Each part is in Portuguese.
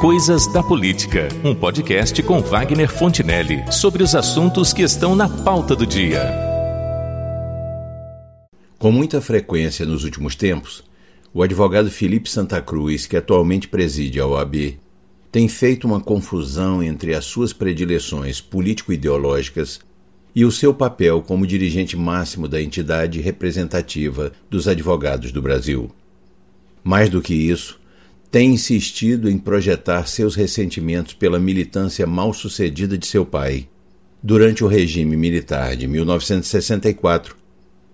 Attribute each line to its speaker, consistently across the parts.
Speaker 1: Coisas da Política, um podcast com Wagner Fontinelli sobre os assuntos que estão na pauta do dia.
Speaker 2: Com muita frequência nos últimos tempos, o advogado Felipe Santa Cruz, que atualmente preside a OAB, tem feito uma confusão entre as suas predileções político-ideológicas e o seu papel como dirigente máximo da entidade representativa dos advogados do Brasil. Mais do que isso, tem insistido em projetar seus ressentimentos pela militância mal sucedida de seu pai, durante o regime militar de 1964,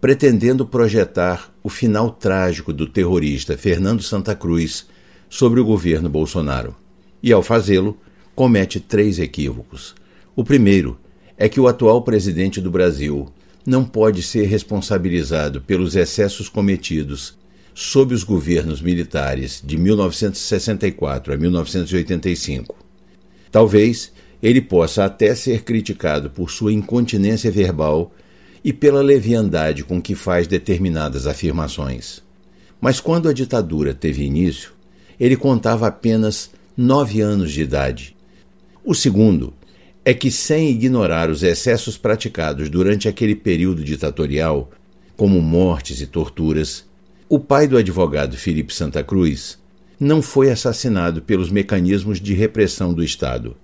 Speaker 2: pretendendo projetar o final trágico do terrorista Fernando Santa Cruz sobre o governo Bolsonaro. E, ao fazê-lo, comete três equívocos. O primeiro é que o atual presidente do Brasil não pode ser responsabilizado pelos excessos cometidos sob os governos militares de 1964 a 1985. Talvez ele possa até ser criticado por sua incontinência verbal e pela leviandade com que faz determinadas afirmações. Mas quando a ditadura teve início, ele contava apenas nove anos de idade. O segundo é que, sem ignorar os excessos praticados durante aquele período ditatorial, como mortes e torturas, o pai do advogado Felipe Santa Cruz não foi assassinado pelos mecanismos de repressão do Estado.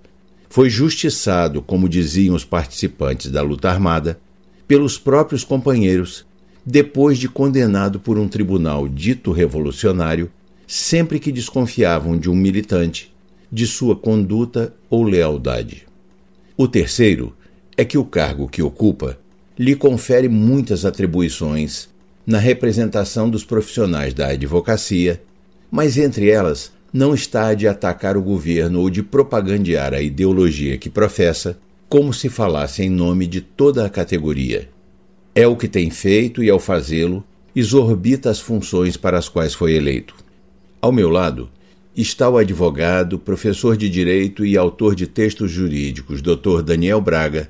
Speaker 2: Foi justiçado, como diziam os participantes da luta armada, pelos próprios companheiros, depois de condenado por um tribunal dito revolucionário, sempre que desconfiavam de um militante, de sua conduta ou lealdade. O terceiro é que o cargo que ocupa lhe confere muitas atribuições na representação dos profissionais da advocacia, mas entre elas não está a de atacar o governo ou de propagandear a ideologia que professa, como se falasse em nome de toda a categoria. É o que tem feito e, ao fazê-lo, exorbita as funções para as quais foi eleito. Ao meu lado está o advogado, professor de direito e autor de textos jurídicos, Dr. Daniel Braga,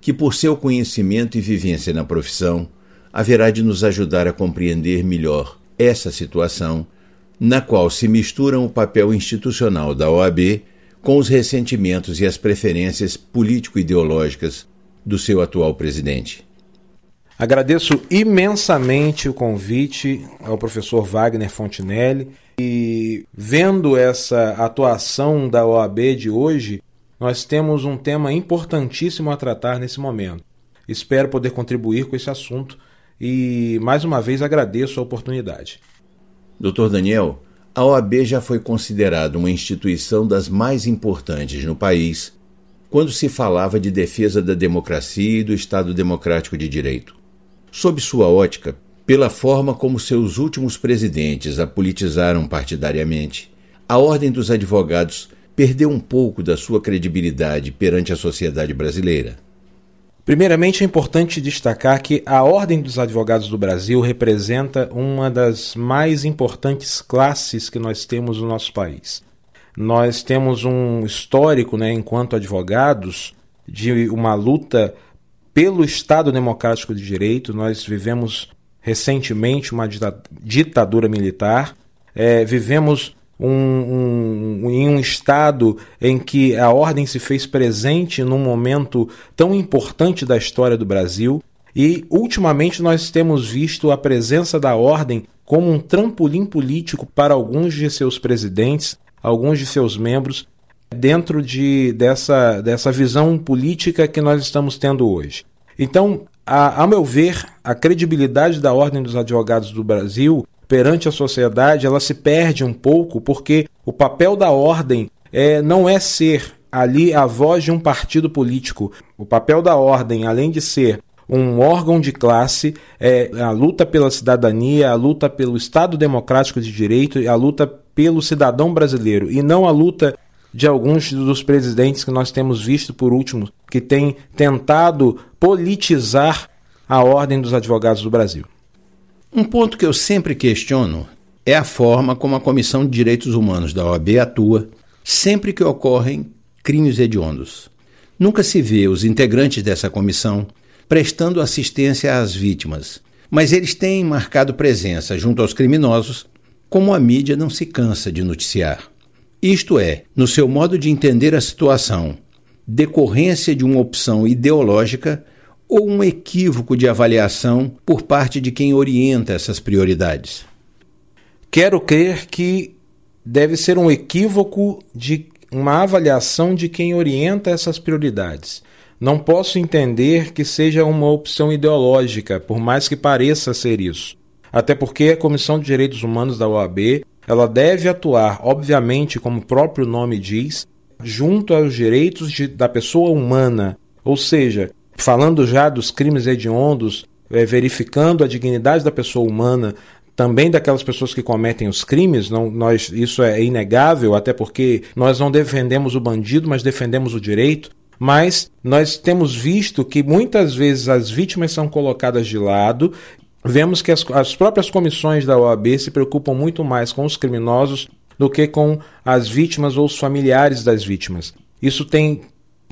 Speaker 2: que, por seu conhecimento e vivência na profissão, haverá de nos ajudar a compreender melhor essa situação, na qual se misturam o papel institucional da OAB com os ressentimentos e as preferências político-ideológicas do seu atual presidente.
Speaker 3: Agradeço imensamente o convite ao professor Wagner Fontinelli e vendo essa atuação da OAB de hoje, nós temos um tema importantíssimo a tratar nesse momento. Espero poder contribuir com esse assunto e mais uma vez agradeço a oportunidade.
Speaker 2: Dr. Daniel, a OAB já foi considerada uma instituição das mais importantes no país quando se falava de defesa da democracia e do Estado democrático de direito. Sob sua ótica, pela forma como seus últimos presidentes a politizaram partidariamente, a Ordem dos Advogados perdeu um pouco da sua credibilidade perante a sociedade brasileira.
Speaker 3: Primeiramente, é importante destacar que a Ordem dos Advogados do Brasil representa uma das mais importantes classes que nós temos no nosso país. Nós temos um histórico, né, enquanto advogados, de uma luta pelo Estado Democrático de Direito. Nós vivemos recentemente uma ditadura militar, é, vivemos um, um, em um estado em que a ordem se fez presente num momento tão importante da história do Brasil. E, ultimamente, nós temos visto a presença da ordem como um trampolim político para alguns de seus presidentes, alguns de seus membros, dentro de, dessa, dessa visão política que nós estamos tendo hoje. Então, a, a meu ver, a credibilidade da Ordem dos Advogados do Brasil perante a sociedade, ela se perde um pouco porque o papel da ordem é, não é ser ali a voz de um partido político. O papel da ordem, além de ser um órgão de classe, é a luta pela cidadania, a luta pelo Estado democrático de direito e a luta pelo cidadão brasileiro, e não a luta de alguns dos presidentes que nós temos visto por último, que têm tentado politizar a ordem dos advogados do Brasil.
Speaker 2: Um ponto que eu sempre questiono é a forma como a Comissão de Direitos Humanos da OAB atua sempre que ocorrem crimes hediondos. Nunca se vê os integrantes dessa comissão prestando assistência às vítimas, mas eles têm marcado presença junto aos criminosos, como a mídia não se cansa de noticiar. Isto é, no seu modo de entender a situação, decorrência de uma opção ideológica ou um equívoco de avaliação por parte de quem orienta essas prioridades?
Speaker 3: Quero crer que deve ser um equívoco de uma avaliação de quem orienta essas prioridades. Não posso entender que seja uma opção ideológica, por mais que pareça ser isso. Até porque a Comissão de Direitos Humanos da OAB, ela deve atuar, obviamente, como o próprio nome diz, junto aos direitos de, da pessoa humana, ou seja, falando já dos crimes hediondos, é, verificando a dignidade da pessoa humana, também daquelas pessoas que cometem os crimes, não, nós, isso é inegável, até porque nós não defendemos o bandido, mas defendemos o direito. Mas nós temos visto que muitas vezes as vítimas são colocadas de lado. Vemos que as, as próprias comissões da OAB se preocupam muito mais com os criminosos do que com as vítimas ou os familiares das vítimas. Isso tem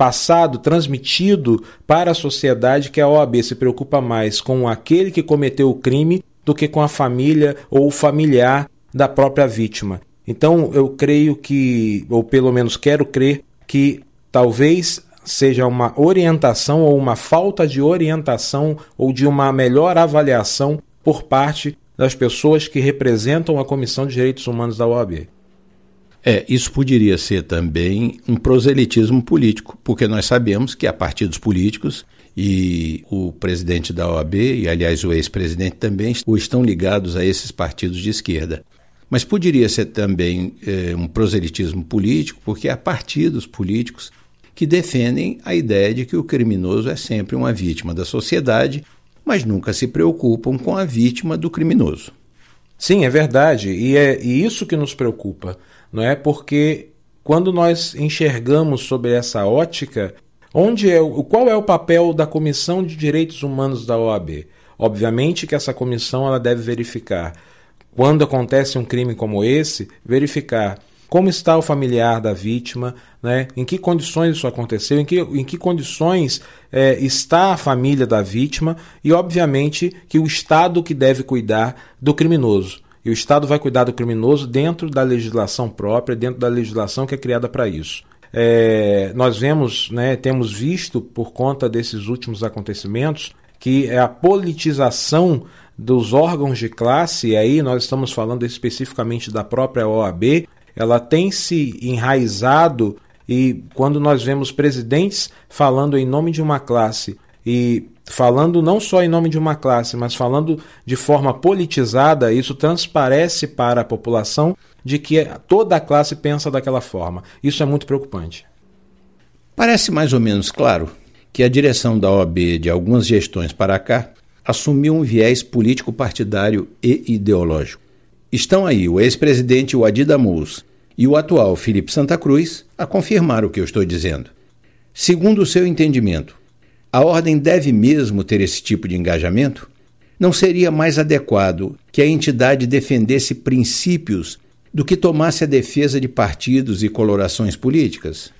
Speaker 3: passado, transmitido para a sociedade que a OAB se preocupa mais com aquele que cometeu o crime do que com a família ou o familiar da própria vítima. Então eu creio que, ou pelo menos quero crer, que talvez seja uma orientação ou uma falta de orientação ou de uma melhor avaliação por parte das pessoas que representam a Comissão de Direitos Humanos da OAB.
Speaker 2: É, isso poderia ser também um proselitismo político, porque nós sabemos que há partidos políticos e o presidente da OAB, e aliás o ex-presidente também, estão ligados a esses partidos de esquerda. Mas poderia ser também é, um proselitismo político, porque há partidos políticos que defendem a ideia de que o criminoso é sempre uma vítima da sociedade, mas nunca se preocupam com a vítima do criminoso.
Speaker 3: Sim, é verdade, e é e isso que nos preocupa não é? Porque quando nós enxergamos sobre essa ótica, onde é o qual é o papel da Comissão de Direitos Humanos da OAB? Obviamente que essa comissão ela deve verificar quando acontece um crime como esse, verificar como está o familiar da vítima, né? em que condições isso aconteceu, em que, em que condições é, está a família da vítima e, obviamente, que o Estado que deve cuidar do criminoso. E o Estado vai cuidar do criminoso dentro da legislação própria, dentro da legislação que é criada para isso. É, nós vemos, né, temos visto por conta desses últimos acontecimentos que é a politização dos órgãos de classe, e aí nós estamos falando especificamente da própria OAB, ela tem se enraizado e quando nós vemos presidentes falando em nome de uma classe e falando não só em nome de uma classe, mas falando de forma politizada, isso transparece para a população de que toda a classe pensa daquela forma. Isso é muito preocupante.
Speaker 2: Parece mais ou menos claro que a direção da OAB de algumas gestões para cá assumiu um viés político-partidário e ideológico. Estão aí o ex-presidente Wadi Damus e o atual Felipe Santa Cruz a confirmar o que eu estou dizendo. Segundo o seu entendimento, a ordem deve mesmo ter esse tipo de engajamento? Não seria mais adequado que a entidade defendesse princípios do que tomasse a defesa de partidos e colorações políticas?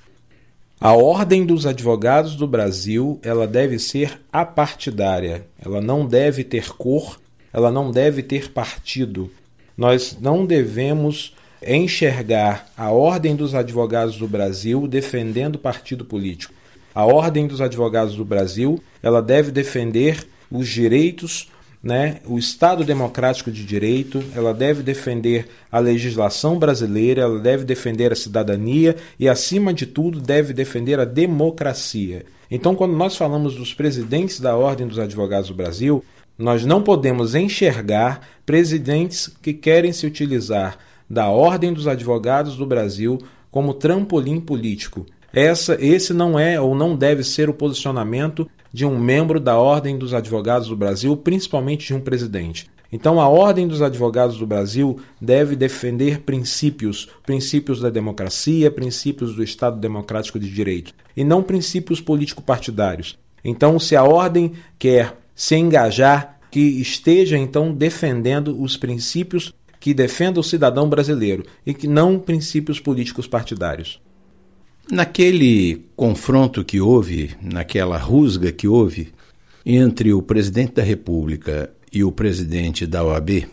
Speaker 3: A Ordem dos Advogados do Brasil, ela deve ser apartidária. Ela não deve ter cor, ela não deve ter partido. Nós não devemos enxergar a Ordem dos Advogados do Brasil defendendo partido político. A Ordem dos Advogados do Brasil, ela deve defender os direitos, né, o Estado democrático de direito, ela deve defender a legislação brasileira, ela deve defender a cidadania e, acima de tudo, deve defender a democracia. Então, quando nós falamos dos presidentes da Ordem dos Advogados do Brasil, nós não podemos enxergar presidentes que querem se utilizar da Ordem dos Advogados do Brasil como trampolim político. Essa, esse não é ou não deve ser o posicionamento de um membro da Ordem dos Advogados do Brasil, principalmente de um presidente. Então, a Ordem dos Advogados do Brasil deve defender princípios, princípios da democracia, princípios do Estado Democrático de Direito, e não princípios político-partidários. Então, se a Ordem quer se engajar, que esteja então defendendo os princípios que defendam o cidadão brasileiro e que não princípios políticos partidários.
Speaker 2: Naquele confronto que houve, naquela rusga que houve entre o presidente da República e o presidente da OAB,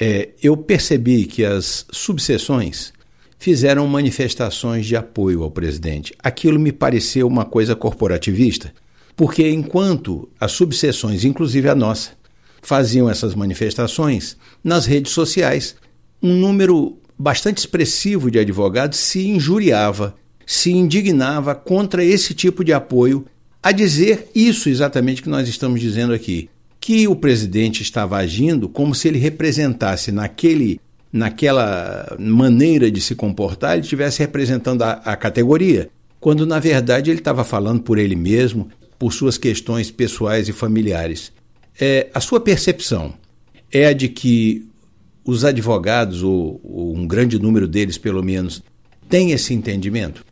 Speaker 2: é, eu percebi que as subseções fizeram manifestações de apoio ao presidente. Aquilo me pareceu uma coisa corporativista, porque enquanto as subseções, inclusive a nossa, faziam essas manifestações, nas redes sociais, um número bastante expressivo de advogados se injuriava, se indignava contra esse tipo de apoio, a dizer isso exatamente que nós estamos dizendo aqui, que o presidente estava agindo como se ele representasse naquele naquela maneira de se comportar, ele estivesse representando a, a categoria, quando na verdade ele estava falando por ele mesmo, por suas questões pessoais e familiares. É, a sua percepção é a de que os advogados, ou, ou um grande número deles pelo menos, tem esse entendimento?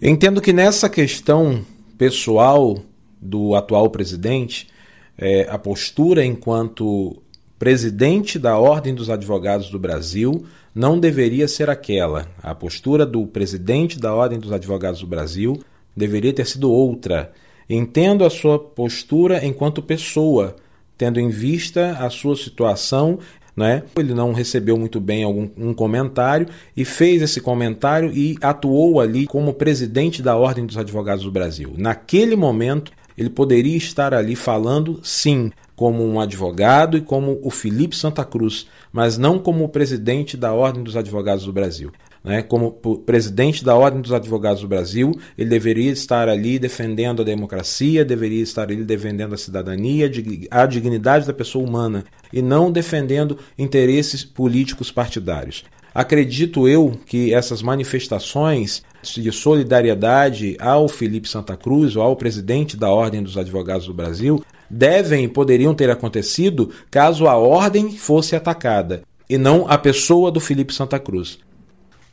Speaker 3: Entendo que nessa questão pessoal do atual presidente, é, a postura enquanto presidente da Ordem dos Advogados do Brasil não deveria ser aquela. A postura do presidente da Ordem dos Advogados do Brasil deveria ter sido outra. Entendo a sua postura enquanto pessoa, tendo em vista a sua situação né? Ele não recebeu muito bem algum um comentário e fez esse comentário e atuou ali como presidente da Ordem dos Advogados do Brasil. Naquele momento, ele poderia estar ali falando, sim, como um advogado e como o Felipe Santa Cruz, mas não como o presidente da Ordem dos Advogados do Brasil. Né? Como presidente da Ordem dos Advogados do Brasil, ele deveria estar ali defendendo a democracia, deveria estar ali defendendo a cidadania, a dignidade da pessoa humana, e não defendendo interesses políticos partidários. Acredito eu que essas manifestações de solidariedade ao Felipe Santa Cruz ou ao presidente da Ordem dos Advogados do Brasil devem e poderiam ter acontecido caso a ordem fosse atacada e não a pessoa do Felipe Santa Cruz.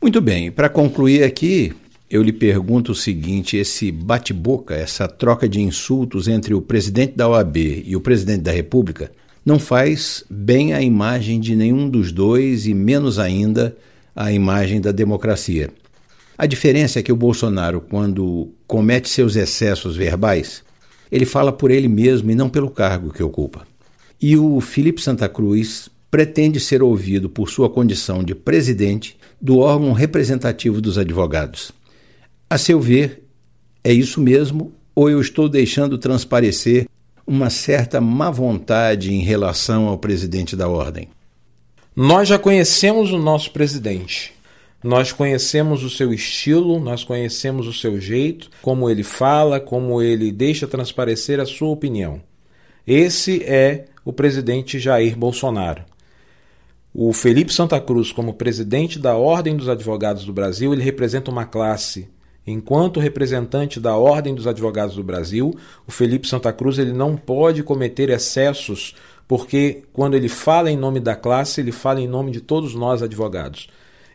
Speaker 2: Muito bem, para concluir aqui, eu lhe pergunto o seguinte: esse bate-boca, essa troca de insultos entre o presidente da OAB e o presidente da República não faz bem à imagem de nenhum dos dois e menos ainda à imagem da democracia. A diferença é que o Bolsonaro, quando comete seus excessos verbais, ele fala por ele mesmo e não pelo cargo que ocupa. E o Felipe Santa Cruz pretende ser ouvido por sua condição de presidente do órgão representativo dos advogados. A seu ver, é isso mesmo ou eu estou deixando transparecer uma certa má vontade em relação ao presidente da ordem?
Speaker 3: Nós já conhecemos o nosso presidente. Nós conhecemos o seu estilo, nós conhecemos o seu jeito, como ele fala, como ele deixa transparecer a sua opinião. Esse é o presidente Jair Bolsonaro. O Felipe Santa Cruz, como presidente da Ordem dos Advogados do Brasil, ele representa uma classe Enquanto representante da Ordem dos Advogados do Brasil, o Felipe Santa Cruz ele não pode cometer excessos, porque quando ele fala em nome da classe, ele fala em nome de todos nós advogados.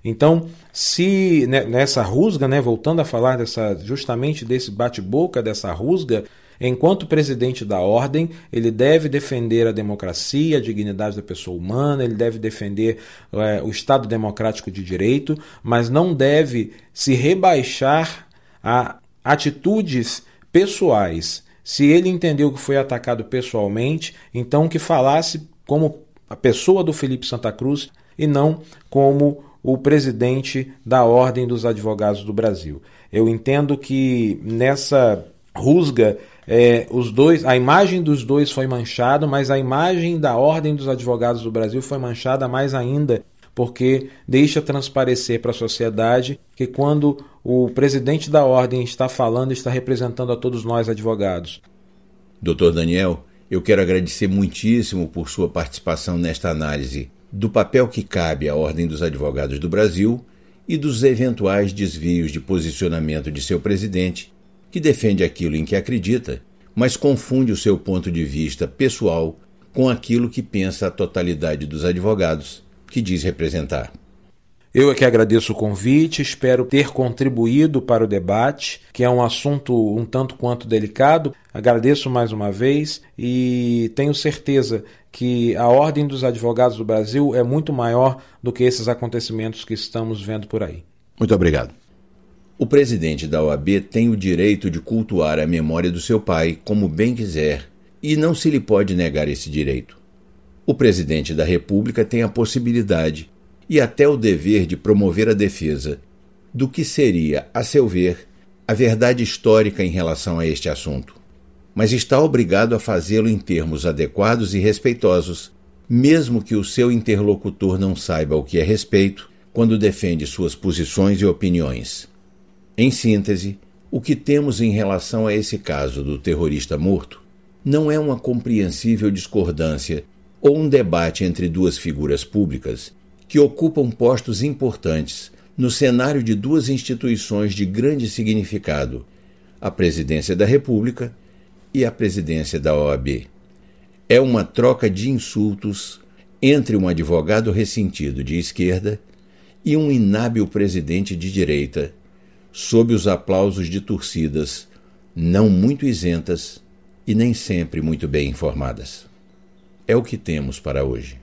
Speaker 3: Então, se né, nessa rusga, né, voltando a falar dessa justamente desse bate-boca, dessa rusga, Enquanto presidente da ordem, ele deve defender a democracia, a dignidade da pessoa humana, ele deve defender é, o Estado democrático de direito, mas não deve se rebaixar a atitudes pessoais. Se ele entendeu que foi atacado pessoalmente, então que falasse como a pessoa do Felipe Santa Cruz e não como o presidente da Ordem dos Advogados do Brasil. Eu entendo que nessa rusga é, os dois, a imagem dos dois foi manchada, mas a imagem da Ordem dos Advogados do Brasil foi manchada mais ainda, porque deixa transparecer para a sociedade que quando o presidente da ordem está falando, está representando a todos nós advogados.
Speaker 2: Doutor Daniel, eu quero agradecer muitíssimo por sua participação nesta análise do papel que cabe à Ordem dos Advogados do Brasil e dos eventuais desvios de posicionamento de seu presidente que defende aquilo em que acredita, mas confunde o seu ponto de vista pessoal com aquilo que pensa a totalidade dos advogados que diz representar.
Speaker 3: Eu é que agradeço o convite, espero ter contribuído para o debate, que é um assunto um tanto quanto delicado. Agradeço mais uma vez e tenho certeza que a Ordem dos Advogados do Brasil é muito maior do que esses acontecimentos que estamos vendo por aí.
Speaker 2: Muito obrigado. O presidente da OAB tem o direito de cultuar a memória do seu pai como bem quiser e não se lhe pode negar esse direito. O presidente da República tem a possibilidade e até o dever de promover a defesa do que seria, a seu ver, a verdade histórica em relação a este assunto, mas está obrigado a fazê-lo em termos adequados e respeitosos, mesmo que o seu interlocutor não saiba o que é respeito quando defende suas posições e opiniões. Em síntese, o que temos em relação a esse caso do terrorista morto não é uma compreensível discordância ou um debate entre duas figuras públicas que ocupam postos importantes no cenário de duas instituições de grande significado, a Presidência da República e a Presidência da OAB. É uma troca de insultos entre um advogado ressentido de esquerda e um inábil presidente de direita, sob os aplausos de torcidas não muito isentas e nem sempre muito bem informadas. É o que temos para hoje.